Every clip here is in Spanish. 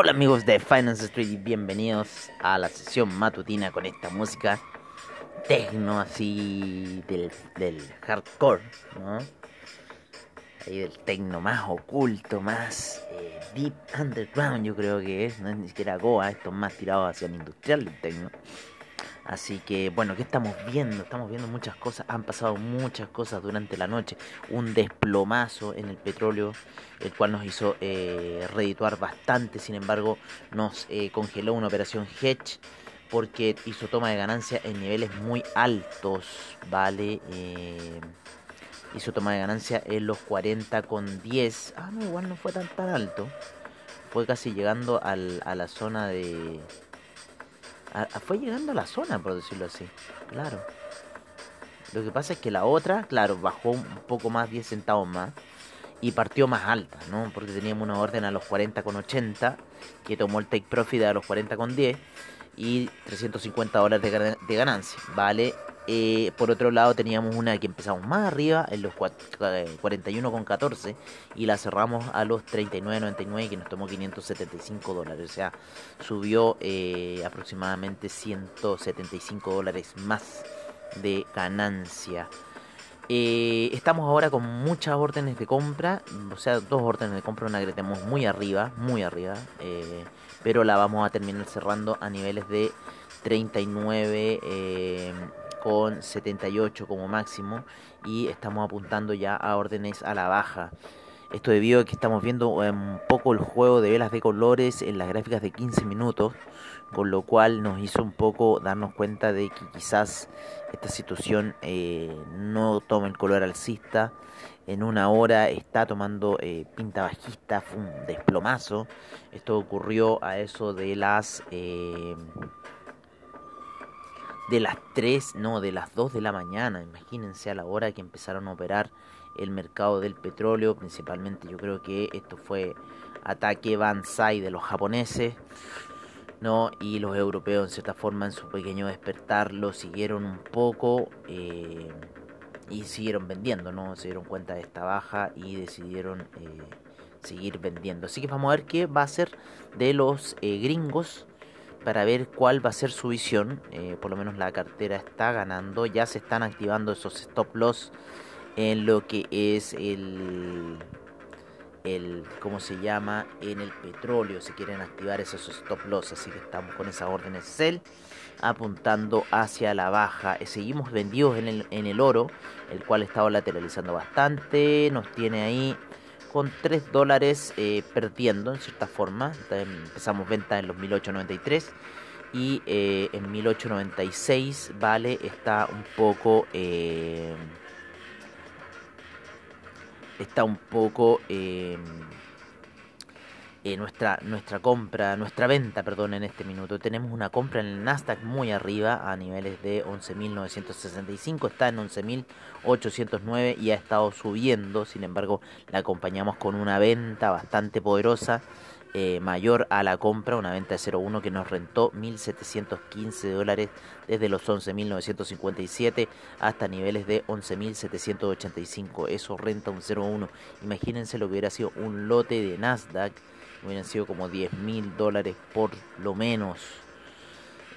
Hola amigos de Finance Street y bienvenidos a la sesión matutina con esta música tecno así del, hardcore, ¿no? Ahí del tecno más oculto, más eh, deep underground yo creo que es, no es ni siquiera Goa, esto es más tirado hacia el industrial del tecno. Así que bueno, ¿qué estamos viendo? Estamos viendo muchas cosas, han pasado muchas cosas durante la noche. Un desplomazo en el petróleo, el cual nos hizo eh, redituar bastante, sin embargo nos eh, congeló una operación hedge porque hizo toma de ganancia en niveles muy altos, ¿vale? Eh, hizo toma de ganancia en los 40 con 10. Ah, no, igual no fue tan, tan alto. Fue casi llegando al, a la zona de fue llegando a la zona, por decirlo así. Claro. Lo que pasa es que la otra, claro, bajó un poco más, 10 centavos más. Y partió más alta, ¿no? Porque teníamos una orden a los 40,80 que tomó el take profit a los 40,10 y 350 dólares de, de ganancia, ¿vale? Eh, por otro lado teníamos una que empezamos más arriba en los 41,14 y la cerramos a los 39,99 que nos tomó 575 dólares. O sea, subió eh, aproximadamente 175 dólares más de ganancia. Eh, estamos ahora con muchas órdenes de compra, o sea, dos órdenes de compra, una que tenemos muy arriba, muy arriba, pero la vamos a terminar cerrando a niveles de 39 con 78 como máximo y estamos apuntando ya a órdenes a la baja. Esto debido a que estamos viendo eh, un poco el juego de velas de colores en las gráficas de 15 minutos, con lo cual nos hizo un poco darnos cuenta de que quizás esta situación eh, no tome el color alcista. En una hora está tomando eh, pinta bajista, fue un desplomazo. Esto ocurrió a eso de las de las 3, no, de las 2 de la mañana. Imagínense a la hora que empezaron a operar el mercado del petróleo, principalmente yo creo que esto fue ataque Banzai de los japoneses, ¿no? Y los europeos en cierta forma en su pequeño despertar lo siguieron un poco eh, y siguieron vendiendo, ¿no? Se dieron cuenta de esta baja y decidieron eh, seguir vendiendo. Así que vamos a ver qué va a ser de los eh, gringos para ver cuál va a ser su visión. Eh, por lo menos la cartera está ganando. Ya se están activando esos stop loss en lo que es el, el ¿cómo se llama? En el petróleo. Se quieren activar esos stop loss. Así que estamos con esas órdenes sell apuntando hacia la baja. Eh, seguimos vendidos en el, en el oro, el cual estaba lateralizando bastante. Nos tiene ahí con 3 dólares eh, perdiendo en cierta forma. Empezamos venta en los 1893 y eh, en 1896 vale está un poco eh, está un poco eh, nuestra, nuestra compra, nuestra venta, perdón, en este minuto. Tenemos una compra en el Nasdaq muy arriba a niveles de 11.965, está en 11.809 y ha estado subiendo, sin embargo la acompañamos con una venta bastante poderosa. Eh, mayor a la compra, una venta de 0.1 que nos rentó 1.715 dólares desde los 11.957 hasta niveles de 11.785. Eso renta un 0.1. Imagínense lo que hubiera sido un lote de Nasdaq hubieran sido como 10 mil dólares por lo menos.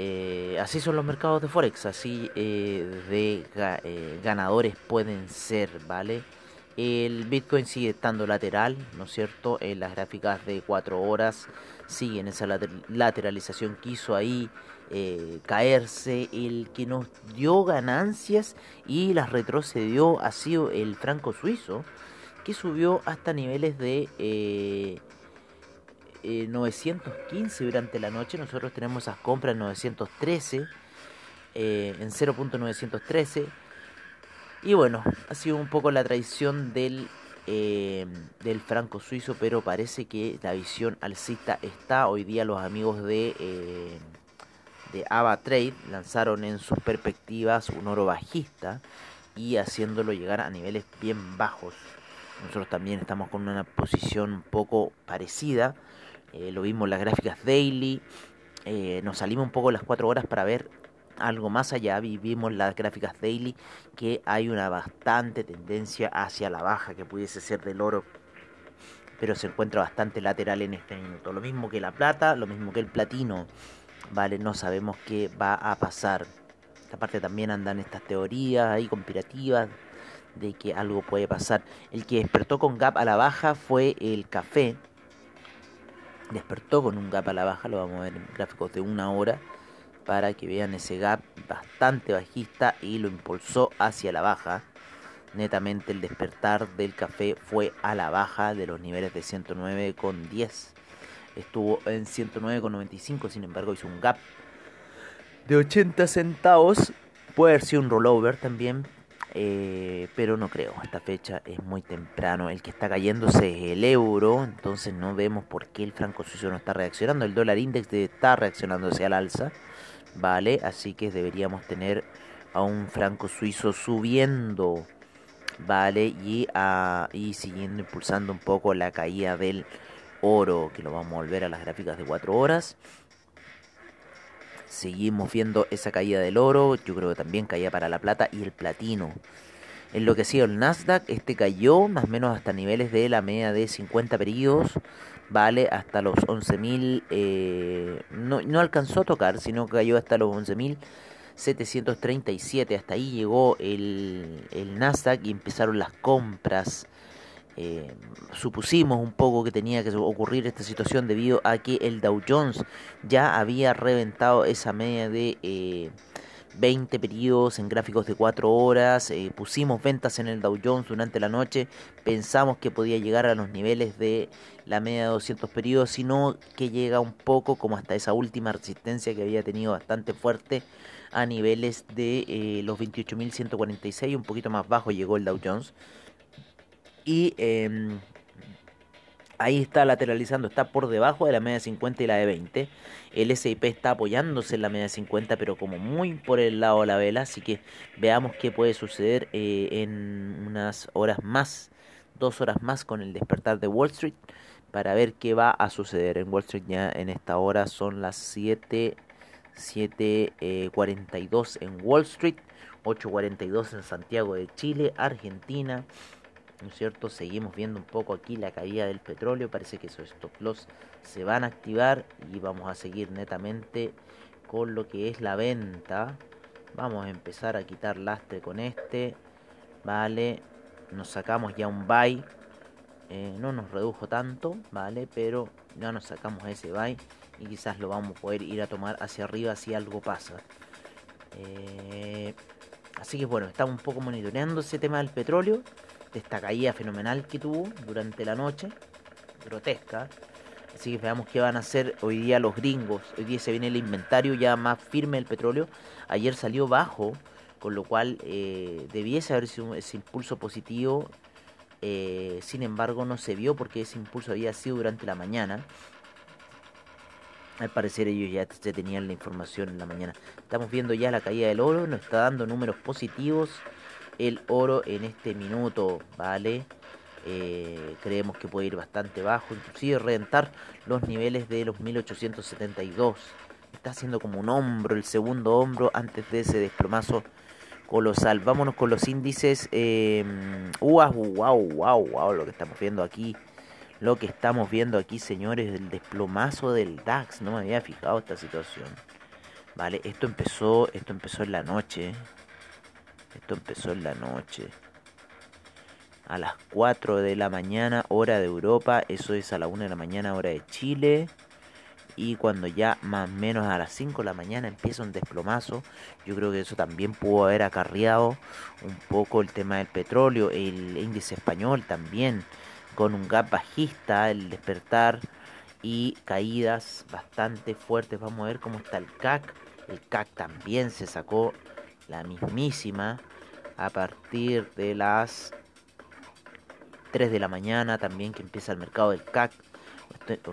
Eh, así son los mercados de Forex, así eh, de eh, ganadores pueden ser, ¿vale? El Bitcoin sigue estando lateral, ¿no es cierto? En las gráficas de 4 horas siguen esa lateralización que hizo ahí caerse. El que nos dio ganancias y las retrocedió ha sido el franco suizo, que subió hasta niveles de eh, 915 eh, durante la noche. Nosotros tenemos esas compras en 913, eh, en 0.913. Y bueno, ha sido un poco la traición del, eh, del franco suizo, pero parece que la visión alcista está. Hoy día los amigos de, de Ava Trade lanzaron en sus perspectivas un oro bajista y haciéndolo llegar a niveles bien bajos. Nosotros también estamos con una posición un poco parecida eh, lo vimos en las gráficas daily, eh, nos salimos un poco las 4 horas para ver algo más allá, vimos las gráficas daily que hay una bastante tendencia hacia la baja que pudiese ser del oro, pero se encuentra bastante lateral en este minuto. Lo mismo que la plata, lo mismo que el platino, vale, no sabemos qué va a pasar. Esta parte también andan estas teorías ahí conspirativas de que algo puede pasar. El que despertó con gap a la baja fue el café, despertó con un gap a la baja, lo vamos a ver en gráficos de una hora para que vean ese gap bastante bajista y lo impulsó hacia la baja. Netamente el despertar del café fue a la baja de los niveles de 109,10. Estuvo en 109,95, sin embargo hizo un gap de 80 centavos. Puede haber sido un rollover también, eh, pero no creo, esta fecha es muy temprano. El que está cayéndose es el euro, entonces no vemos por qué el franco suizo no está reaccionando. El dólar index está reaccionándose al alza, ¿vale? Así que deberíamos tener a un franco suizo subiendo, ¿vale? Y, a, y siguiendo impulsando un poco la caída del oro, que lo vamos a volver a las gráficas de 4 horas. Seguimos viendo esa caída del oro, yo creo que también caía para la plata y el platino. En lo que ha el Nasdaq, este cayó más o menos hasta niveles de la media de 50 periodos, vale, hasta los 11.000, eh, no, no alcanzó a tocar, sino que cayó hasta los 11.737, hasta ahí llegó el, el Nasdaq y empezaron las compras eh, supusimos un poco que tenía que ocurrir esta situación debido a que el Dow Jones ya había reventado esa media de 20 eh, periodos en gráficos de 4 horas, eh, pusimos ventas en el Dow Jones durante la noche, pensamos que podía llegar a los niveles de la media de 200 periodos, sino que llega un poco como hasta esa última resistencia que había tenido bastante fuerte a niveles de los 28.146, un poquito más bajo llegó el Dow Jones. Y em, ahí está lateralizando, está por debajo de la media de 50 y la de 20. El SIP está apoyándose en la media de 50, pero como muy por el lado de la vela. Así que veamos qué puede suceder eh, en unas horas más, dos horas más con el despertar de Wall Street. Para ver qué va a suceder en Wall Street ya en esta hora son las 7, 7.42 eh, en Wall Street, 8.42 en Santiago de Chile, Argentina. ¿No es cierto? Seguimos viendo un poco aquí la caída del petróleo, parece que esos stop loss se van a activar y vamos a seguir netamente con lo que es la venta. Vamos a empezar a quitar lastre con este, vale, nos sacamos ya un buy, eh, no nos redujo tanto, vale, pero ya nos sacamos ese buy y quizás lo vamos a poder ir a tomar hacia arriba si algo pasa. Eh, así que bueno, estamos un poco monitoreando ese tema del petróleo de esta caída fenomenal que tuvo durante la noche, grotesca. Así que veamos qué van a hacer hoy día los gringos. Hoy día se viene el inventario ya más firme del petróleo. Ayer salió bajo, con lo cual eh, debiese haber sido ese impulso positivo. Eh, sin embargo, no se vio porque ese impulso había sido durante la mañana. Al parecer ellos ya, tenían la información en la mañana. Estamos viendo ya la caída del oro, nos está dando números positivos el oro en este minuto, ¿vale? Eh, creemos que puede ir bastante bajo, inclusive reventar los niveles de los 1872. Está haciendo como un hombro, el segundo hombro antes de ese desplomazo colosal. Vámonos con los índices. Eh, wow, wow, wow, wow, lo que estamos viendo aquí. Lo que estamos viendo aquí, señores, el desplomazo del DAX. No me había fijado esta situación. Vale, esto empezó, esto empezó en la noche. Esto empezó en la noche. a las 4 de la mañana hora de Europa, eso es a la 1 de la mañana hora de Chile. Y cuando ya más o menos a las 5 de la mañana empieza un desplomazo, yo creo que eso también pudo haber acarreado un poco el tema del petróleo, el índice español también, con un gap bajista, el despertar y caídas bastante fuertes. Vamos a ver cómo está el CAC. El CAC también se sacó la mismísima a partir de las 3 de la mañana también que empieza el mercado del CAC.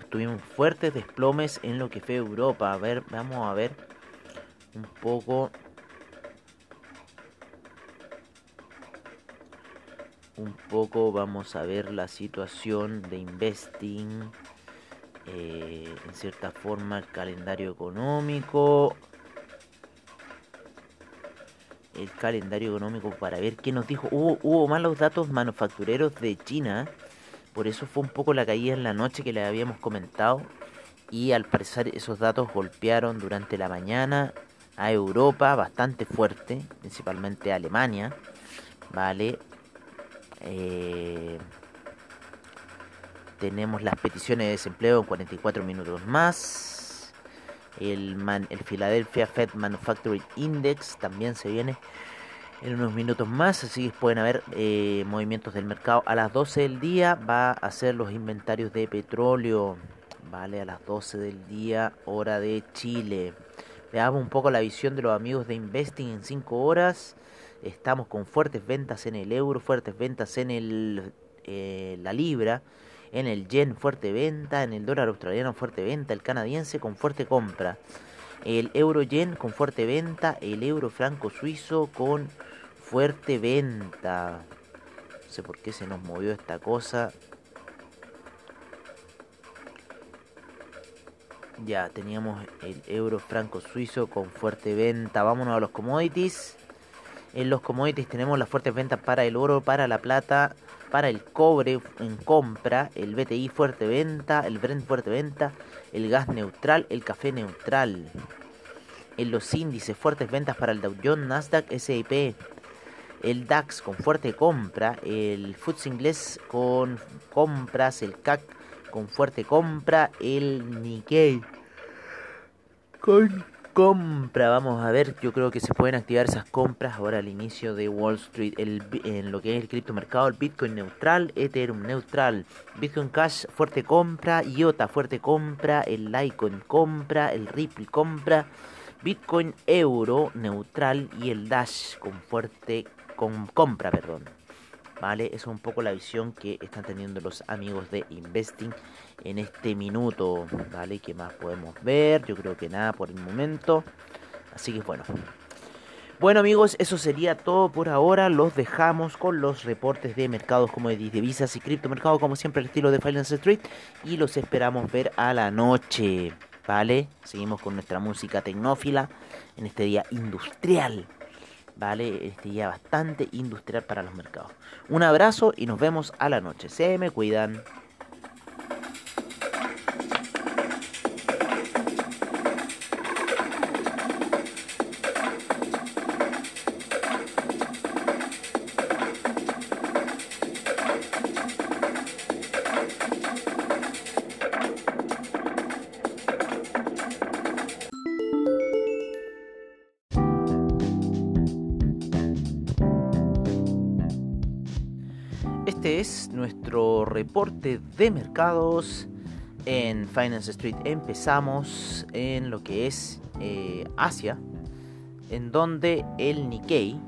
Tuvimos fuertes desplomes en lo que fue Europa. A ver, vamos a ver un poco. Un poco vamos a ver la situación de investing. Eh, en cierta forma el calendario económico el calendario económico para ver qué nos dijo. Hubo, hubo malos datos manufactureros de China, por eso fue un poco la caída en la noche que le habíamos comentado. Y al parecer esos datos golpearon durante la mañana a Europa bastante fuerte, principalmente a Alemania. Vale. Eh, tenemos las peticiones de desempleo en 44 minutos más el, el Philadelphia Fed Manufacturing Index también se viene en unos minutos más, así que pueden haber eh, movimientos del mercado. A las 12 del día va a ser los inventarios de petróleo, vale, a las 12 del día, hora de Chile. Veamos un poco la visión de los amigos de Investing en 5 horas. Estamos con fuertes ventas en el euro, fuertes ventas en el, eh, la libra en el yen fuerte venta, en el dólar australiano fuerte venta, el canadiense con fuerte compra, el euro yen con fuerte venta, el euro franco suizo con fuerte venta. No sé por qué se nos movió esta cosa. Ya teníamos el euro franco suizo con fuerte venta. Vámonos a los commodities. En los commodities tenemos las fuertes ventas para el oro, para la plata, para el cobre en compra, el BTI fuerte venta, el Brent fuerte venta, el gas neutral, el café neutral. En los índices fuertes ventas para el Dow Jones, Nasdaq, S&P, el DAX con fuerte compra, el FTSE inglés con compras, el CAC con fuerte compra, el Nikkei con compra. Vamos a ver, yo creo que se pueden activar esas compras ahora al inicio de Wall Street. En lo que es el criptomercado, el Bitcoin neutral, Ethereum neutral, Bitcoin Cash fuerte compra, IOTA fuerte compra, el Litecoin compra, el Ripple compra, Bitcoin Euro neutral y el Dash con fuerte compra, perdón. ¿Vale? Esa es un poco la visión que están teniendo los amigos de Investing en este minuto, ¿vale? ¿Qué más podemos ver? Yo creo que nada por el momento. Así que bueno. Bueno amigos, eso sería todo por ahora. Los dejamos con los reportes de mercados como de divisas y criptomercados, como siempre el estilo de Finance Street. Y los esperamos ver a la noche. ¿Vale? Seguimos con nuestra música tecnófila en este día industrial. ¿Vale? Este día bastante industrial para los mercados. Un abrazo y nos vemos a la noche. Se me cuidan. Es nuestro reporte de mercados en Finance Street. Empezamos en lo que es eh, Asia, en donde el Nikkei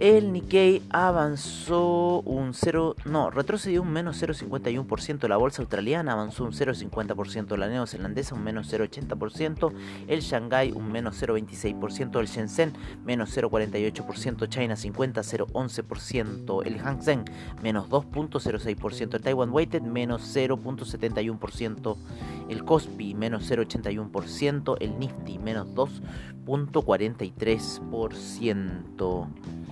el Nikkei avanzó un 0, no, retrocedió un menos 0,51%. La bolsa australiana avanzó un 0,50%. La neozelandesa un menos 0,80%. El Shanghai un menos 0,26%. El Shenzhen menos 0,48%. China 50, 0,11%. El Hang Seng menos 2,06%. El Taiwan Weighted menos 0,71%. El Kospi menos 0,81%. El Nifty menos 2,43%.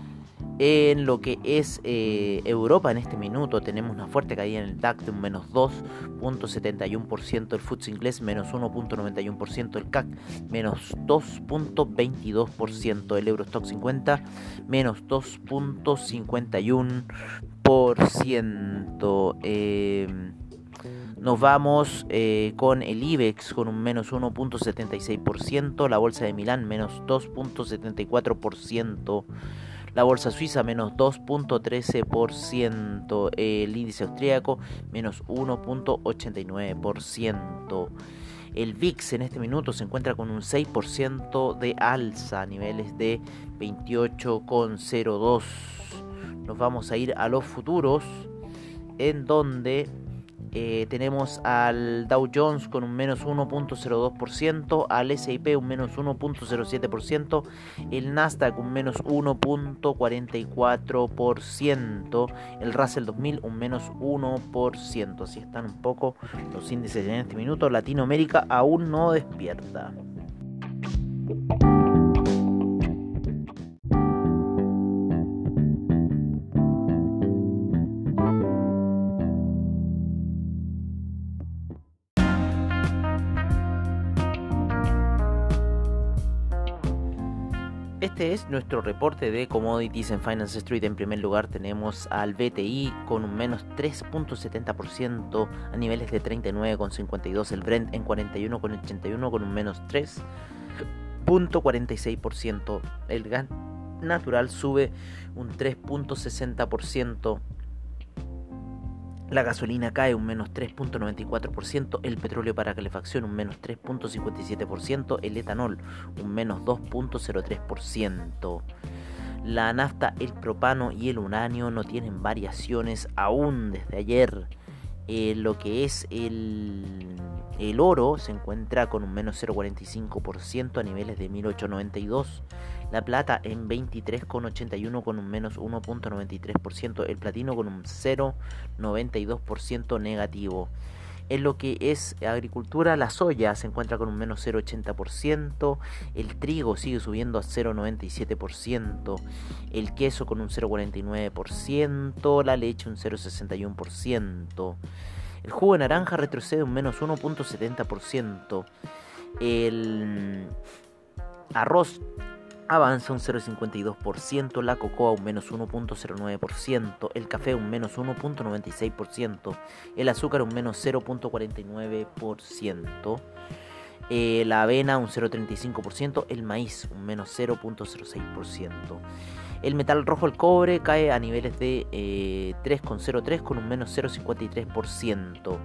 En lo que es eh, Europa en este minuto tenemos una fuerte caída en el DAX de un menos 2.71%, el FTSE inglés menos 1.91%, el CAC menos 2.22%, el Eurostock 50 menos 2.51%. Eh, nos vamos eh, con el IBEX con un menos 1.76%, la bolsa de Milán menos 2.74%. La bolsa suiza menos 2.13%, el índice austríaco menos 1.89%. El VIX en este minuto se encuentra con un 6% de alza niveles de 28,02. Nos vamos a ir a los futuros en donde eh, tenemos al Dow Jones con un menos 1.02%, al SIP un menos 1.07%, el Nasdaq un menos 1.44%, el Russell 2000 un menos 1%. Así están un poco los índices en este minuto. Latinoamérica aún no despierta. Este es nuestro reporte de commodities en Finance Street. En primer lugar tenemos al BTI con un menos 3.70% a niveles de 39,52. El Brent en 41,81 con un menos 3.46%. El gas natural sube un 3.60%. La gasolina cae un menos 3.94%, el petróleo para calefacción un menos 3.57%, el etanol un menos 2.03%. La nafta, el propano y el uranio no tienen variaciones aún desde ayer. Eh, lo que es el, el oro se encuentra con un menos 0.45% a niveles de 1892 la plata en 23,81 con un menos 1.93%, el platino con un 0,92% negativo. En lo que es agricultura, la soya se encuentra con un menos 0,80%, el trigo sigue subiendo a 0,97%, el queso con un 0,49%, la leche un 0,61%, el jugo de naranja retrocede un menos 1.70%, el arroz avanza un 0,52%, la cocoa un menos 1.09%, el café un menos 1.96%, el azúcar un menos 0.49%, eh, la avena un 0.35%, el maíz un menos 0.06%. El metal rojo, el cobre, cae a niveles de 3,03 eh, con un menos 0,53%.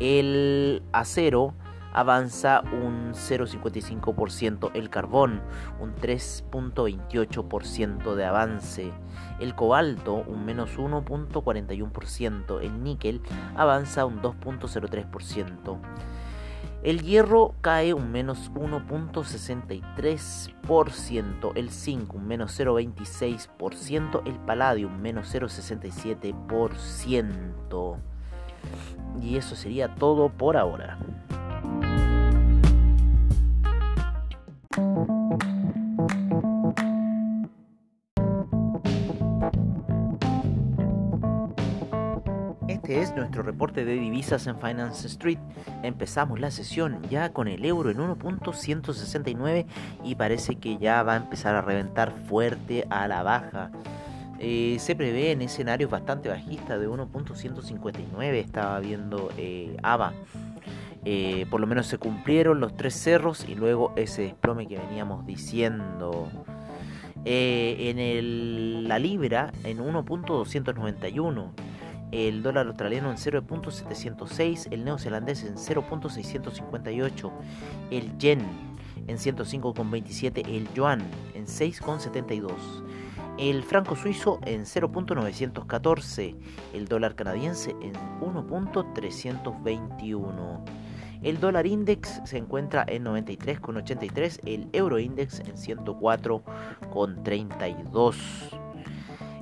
El acero avanza un 0,55%, el carbón un 3,28% de avance, el cobalto un menos 1,41%, el níquel avanza un 2,03%. El hierro cae un menos 1.63%, el zinc un menos 0.26%, el paladio un menos 0.67%. Y eso sería todo por ahora. Es nuestro reporte de divisas en Finance Street. Empezamos la sesión ya con el euro en 1.169 y parece que ya va a empezar a reventar fuerte a la baja. Eh, se prevé en escenarios bastante bajistas de 1.159, estaba viendo eh, ABA. Eh, por lo menos se cumplieron los tres cerros y luego ese desplome que veníamos diciendo. en la libra en 1.291 el dólar australiano en 0.706, el neozelandés en 0.658, el yen en 105.27, el yuan en 6.72, el franco suizo en 0.914, el dólar canadiense en 1.321. El dólar index se encuentra en 93,83, el euro index en 104,32.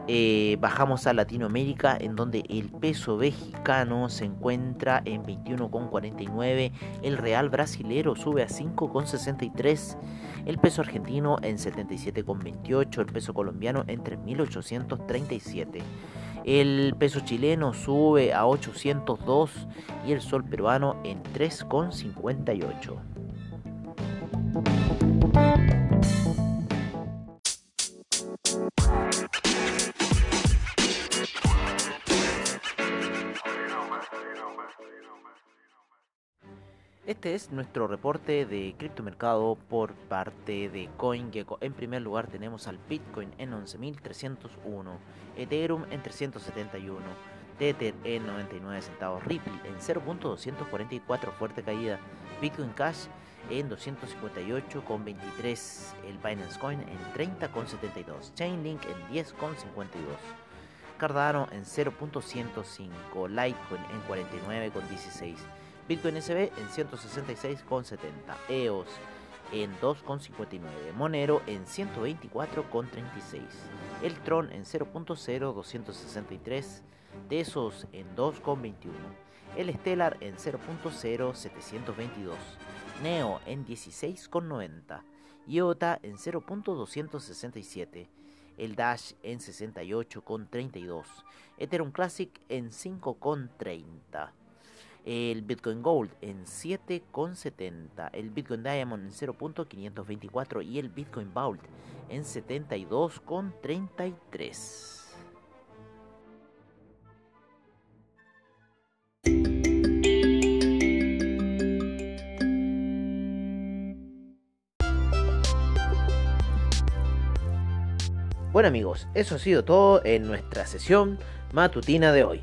Eh, bajamos a Latinoamérica en donde el peso mexicano se encuentra en 21,49, el real brasilero sube a 5,63, el peso argentino en 77,28, el peso colombiano en 3.837. El peso chileno sube a 802 y el sol peruano en 3,58. Este es nuestro reporte de criptomercado por parte de CoinGecko. En primer lugar tenemos al Bitcoin en 11.301, Ethereum en 371, Tether en 99 centavos, Ripple en 0.244, fuerte caída, Bitcoin Cash en 258,23, el Binance Coin en 30,72, Chainlink en 10,52. Cardano en 0.105, Litecoin en 49,16, Bitcoin SB en 166,70, EOS en 2,59, Monero en 124,36, el Tron en 0.0263, Tesos en 2,21, el Stellar en 0.0722, Neo en 16,90, IOTA en 0.267, el Dash en 68,32, Ethereum Classic en 5,30 el Bitcoin Gold en 7,70, el Bitcoin Diamond en 0.524 y el Bitcoin Vault en 72,33. Bueno amigos, eso ha sido todo en nuestra sesión matutina de hoy.